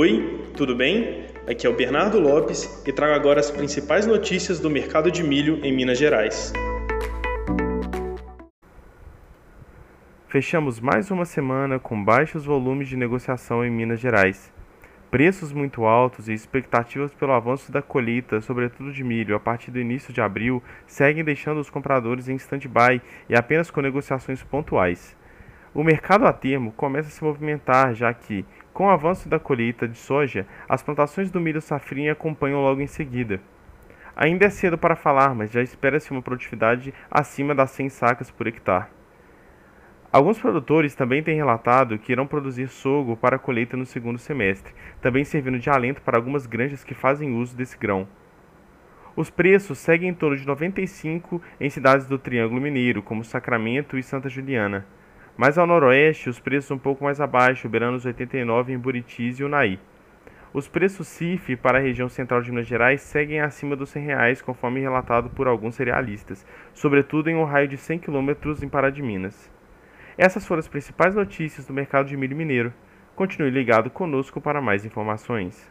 Oi, tudo bem? Aqui é o Bernardo Lopes e trago agora as principais notícias do mercado de milho em Minas Gerais. Fechamos mais uma semana com baixos volumes de negociação em Minas Gerais. Preços muito altos e expectativas pelo avanço da colheita, sobretudo de milho, a partir do início de abril, seguem deixando os compradores em stand-by e apenas com negociações pontuais. O mercado a termo começa a se movimentar, já que, com o avanço da colheita de soja, as plantações do milho safrinha acompanham logo em seguida. Ainda é cedo para falar, mas já espera-se uma produtividade acima das 100 sacas por hectare. Alguns produtores também têm relatado que irão produzir sorgo para a colheita no segundo semestre, também servindo de alento para algumas granjas que fazem uso desse grão. Os preços seguem em torno de 95 em cidades do Triângulo Mineiro, como Sacramento e Santa Juliana. Mais ao noroeste, os preços um pouco mais abaixo, beirando os 89 em Buritis e Unai. Os preços CIF para a região central de Minas Gerais seguem acima dos 100 reais, conforme relatado por alguns cerealistas, sobretudo em um raio de 100 km em Pará de Minas. Essas foram as principais notícias do mercado de milho mineiro. Continue ligado conosco para mais informações.